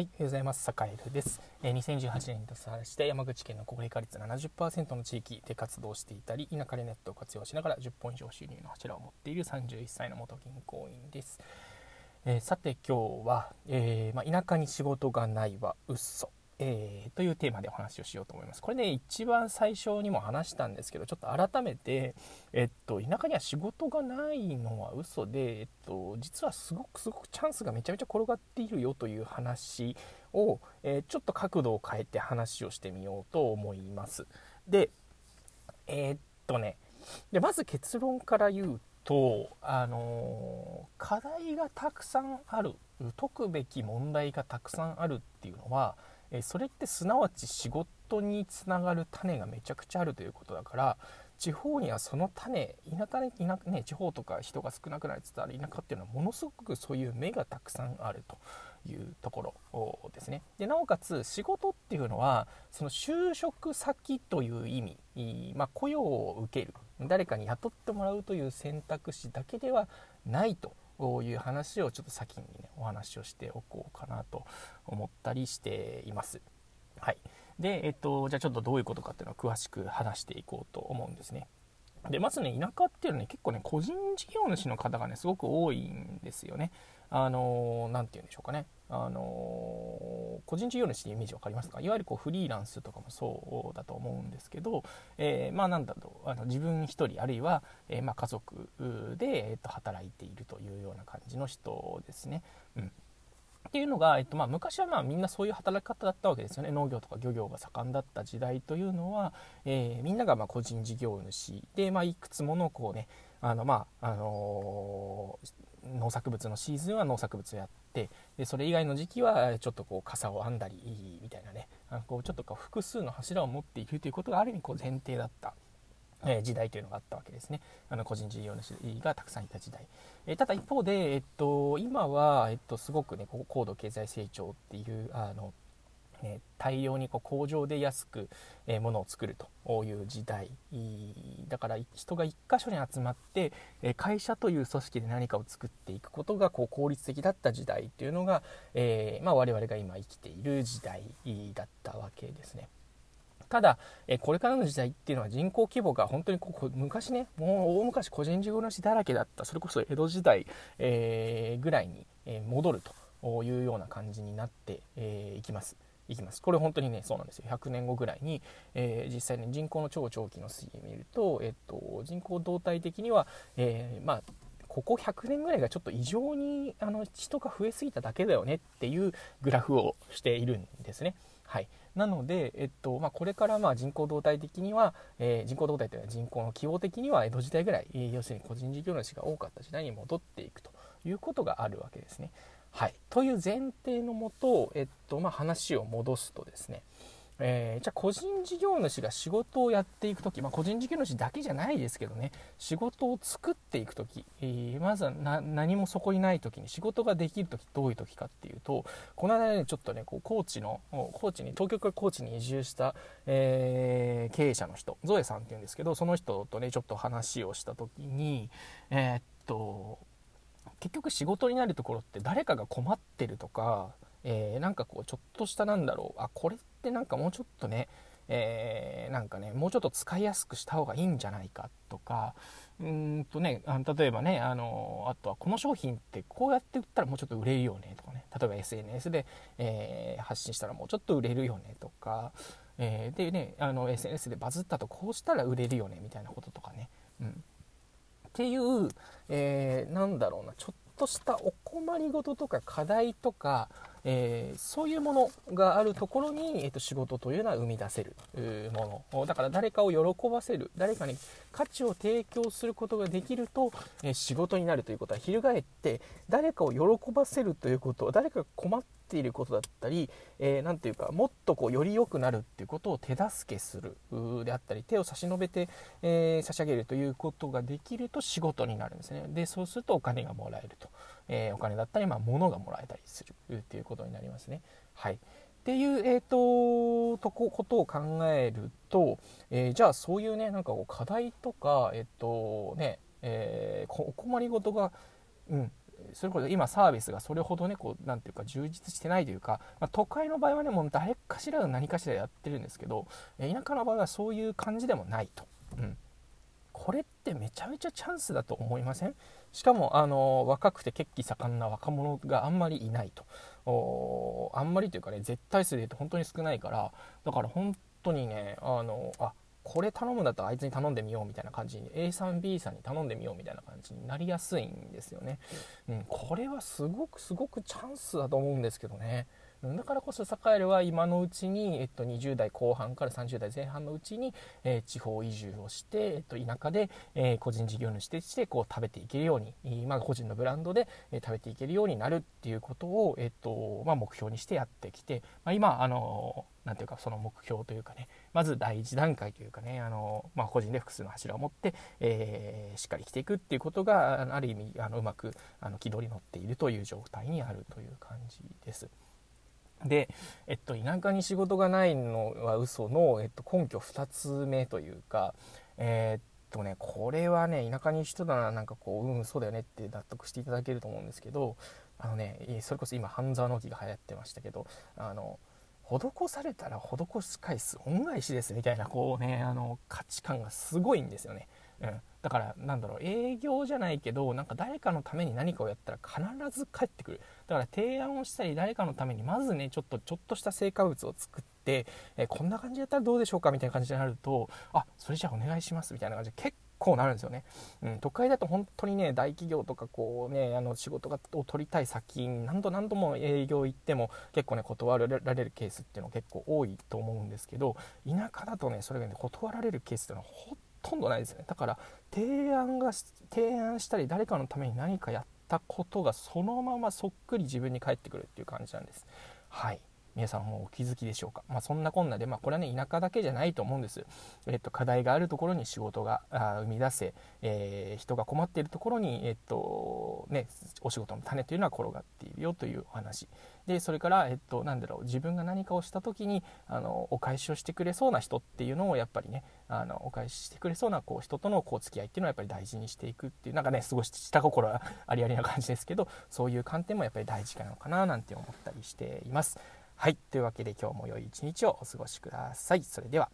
はい、おはようございます。坂井です。えー、2018年に出さして山口県の高齢化率70%の地域で活動していたり、田舎でネットを活用しながら10本以上収入の柱を持っている31歳の元銀行員です。えー、さて今日は、えー、まあ、田舎に仕事がないは嘘えー、というテーマでお話をしようと思います。これね、一番最初にも話したんですけど、ちょっと改めて、えっと、田舎には仕事がないのは嘘で、えっと、実はすごくすごくチャンスがめちゃめちゃ転がっているよという話を、えー、ちょっと角度を変えて話をしてみようと思います。で、えー、っとね、でまず結論から言うと、あの課題がたくさんある解くべき問題がたくさんあるっていうのはえそれってすなわち仕事につながる種がめちゃくちゃあるということだから地方にはその種田舎に田ね、地方とか人が少なくなりつつある田舎っていうのはものすごくそういう芽がたくさんあるというところですね。でなおかつ仕事っていうのはその就職先という意味、まあ、雇用を受ける。誰かに雇ってもらうという選択肢だけではないとういう話をちょっと先にねお話をしておこうかなと思ったりしています。はい、で、えっと、じゃあちょっとどういうことかっていうのを詳しく話していこうと思うんですね。でまずね田舎っていうのはね結構ね個人事業主の方がねすごく多いんですよね。あの何て言うんでしょうかねあの個人事業主ってイメージ分かりますか？いわゆるこうフリーランスとかもそうだと思うんですけど、えー、まあなんだろうあの自分一人あるいは、えー、まあ家族で、えー、と働いているというような感じの人ですね。うん。っていうのが、えっとまあ、昔はまあみんなそういう働き方だったわけですよね。農業とか漁業が盛んだった時代というのは、えー、みんながま個人事業主で、まあ、いくつものこうねあのまああのー、農作物のシーズンは農作物をやってでそれ以外の時期はちょっとこう傘を編んだりみたいなねあのこうちょっとこう複数の柱を持っているということがある意味こう前提だった。え時代というのがあったわけですね。あの個人事業主がたくさんいた時代。えただ一方で、えっと、今は、えっと、すごくね、高度経済成長っていうあのね、大量にこう工場で安く、え、ものを作るという時代だから人が1箇所に集まって、え会社という組織で何かを作っていくことがこう効率的だった時代っていうのが、えー、まあ、我々が今生きている時代だったわけですね。ただ、えこれからの時代っていうのは人口規模が本当にここ昔ねもう大昔個人事業主だらけだったそれこそ江戸時代、えー、ぐらいに戻るというような感じになってい、えー、きます。いきますこれ本当にねそうなんですよ100年後ぐらいに、えー、実際に人口の超長期の推移を見ると、えっと、人口動態的には、えー、まあここ100年ぐらいがちょっと異常にあの人が増えすぎただけだよねっていうグラフをしているんですね。はい、なので、えっとまあ、これからまあ人口動態的には、えー、人口動態というのは人口の規模的には江戸時代ぐらい、え、要するに個人事業主が多かった時代に戻っていくということがあるわけですね。はい、という前提のもと、えっとまあ、話を戻すとですね、えー、じゃあ個人事業主が仕事をやっていく時、まあ、個人事業主だけじゃないですけどね仕事を作っていく時、えー、まずは何もそこにない時に仕事ができる時どういう時かっていうとこの間ねちょっとねこう高知の高知に東京から高知に移住した、えー、経営者の人ゾエさんっていうんですけどその人とねちょっと話をした時にえっと結局仕事になるところって誰かが困ってるとか、えー、なんかこうちょっとしたなんだろうあこれってなんかもうちょっとね、えー、なんかねもうちょっと使いやすくした方がいいんじゃないかとかうんとねあ例えばねあのあとはこの商品ってこうやって売ったらもうちょっと売れるよねとかね。例えば SNS で、えー、発信したらもうちょっと売れるよねとか、えー、でねあの SNS でバズったとこうしたら売れるよねみたいなことと、っていう、えー、なんだろうなちょっとしたお困りごととか課題とか、えー、そういうものがあるところに、えーと、仕事というのは生み出せるものだから誰かを喜ばせる誰かに価値を提供することができると、えー、仕事になるということは翻って誰かを喜ばせるということ誰かが困っていることだったり何、えー、ていうかもっとこうより良くなるっていうことを手助けするであったり手を差し伸べて、えー、差し上げるということができると仕事になるんですね。でそうするとお金がもらえると、えお金だったり、まあ、物がもらえたりするっていうことになりますね。はい。っていう、えーと、とこことを考えると、えー、じゃあそういうねなんかこう課題とか、えっ、ー、とねえー、お困りごとが、うん。それこそ今サービスがそれほどねこうなていうか充実してないというか、まあ、都会の場合はねもう誰かしらが何かしらやってるんですけど田舎の場合はそういう感じでもないと、うん、これってめちゃめちゃチャンスだと思いません？しかもあの若くて血気盛んな若者があんまりいないと。あんまりというかね絶対数で言うと本当に少ないから。だから本当にねあのあこれ頼むんだったらあいつに頼んでみようみたいな感じに A さん B さんに頼んでみようみたいな感じになりやすいんですよね、うん、これはすごくすごくチャンスだと思うんですけどね。だからこそサカエルは今のうちに、えっと、20代後半から30代前半のうちに、えー、地方移住をして、えっと、田舎で、えー、個人事業主としてこう食べていけるように、まあ、個人のブランドで、えー、食べていけるようになるっていうことを、えっとまあ、目標にしてやってきて、まあ、今あのなんていうかその目標というかねまず第一段階というかねあの、まあ、個人で複数の柱を持って、えー、しっかり生きていくっていうことがある意味あのうまくあの軌道に乗っているという状態にあるという感じです。で、えっと、田舎に仕事がないのは嘘の、えっと、根拠2つ目というか、えー、っとね、これはね、田舎に人だな、なんかこう、うん、そうだよねって納得していただけると思うんですけど、あのね、それこそ今、半沢直樹が流行ってましたけど、あの、施されたら施し返す恩返しですみたいなこうねあの価値観がすごいんですよね。うん、だからなんだろう営業じゃないけどなんか誰かのために何かをやったら必ず帰ってくる。だから提案をしたり誰かのためにまずねちょっとちょっとした成果物を作って、えこんな感じだったらどうでしょうかみたいな感じになるとあそれじゃあお願いしますみたいな感じで結構なるんですよね、うん、都会だと本当にね大企業とかこうねあの仕事を取りたい先に何度何度も営業行っても結構ね断られるケースっていうのは結構多いと思うんですけど田舎だとねそれがね断られるケースっていうのはほととんどないですね。だから提案が提案したり誰かのために何かやったことがそのままそっくり自分に返ってくるっていう感じなんです。はい。皆さんもお気づきでしょうか、まあ、そんなこんなで、まあ、これはね田舎だけじゃないと思うんです、えっと、課題があるところに仕事が生み出せ、えー、人が困っているところに、えっとね、お仕事の種というのは転がっているよというお話。でそれから、えっと、なんだろう自分が何かをした時にあのお返しをしてくれそうな人っていうのをやっぱりねあのお返ししてくれそうなこう人とのこう付き合いっていうのはやっぱり大事にしていくっていうなんかねすごい下心ありありな感じですけどそういう観点もやっぱり大事かなのかななんて思ったりしています。はいというわけで今日も良い一日をお過ごしください。それでは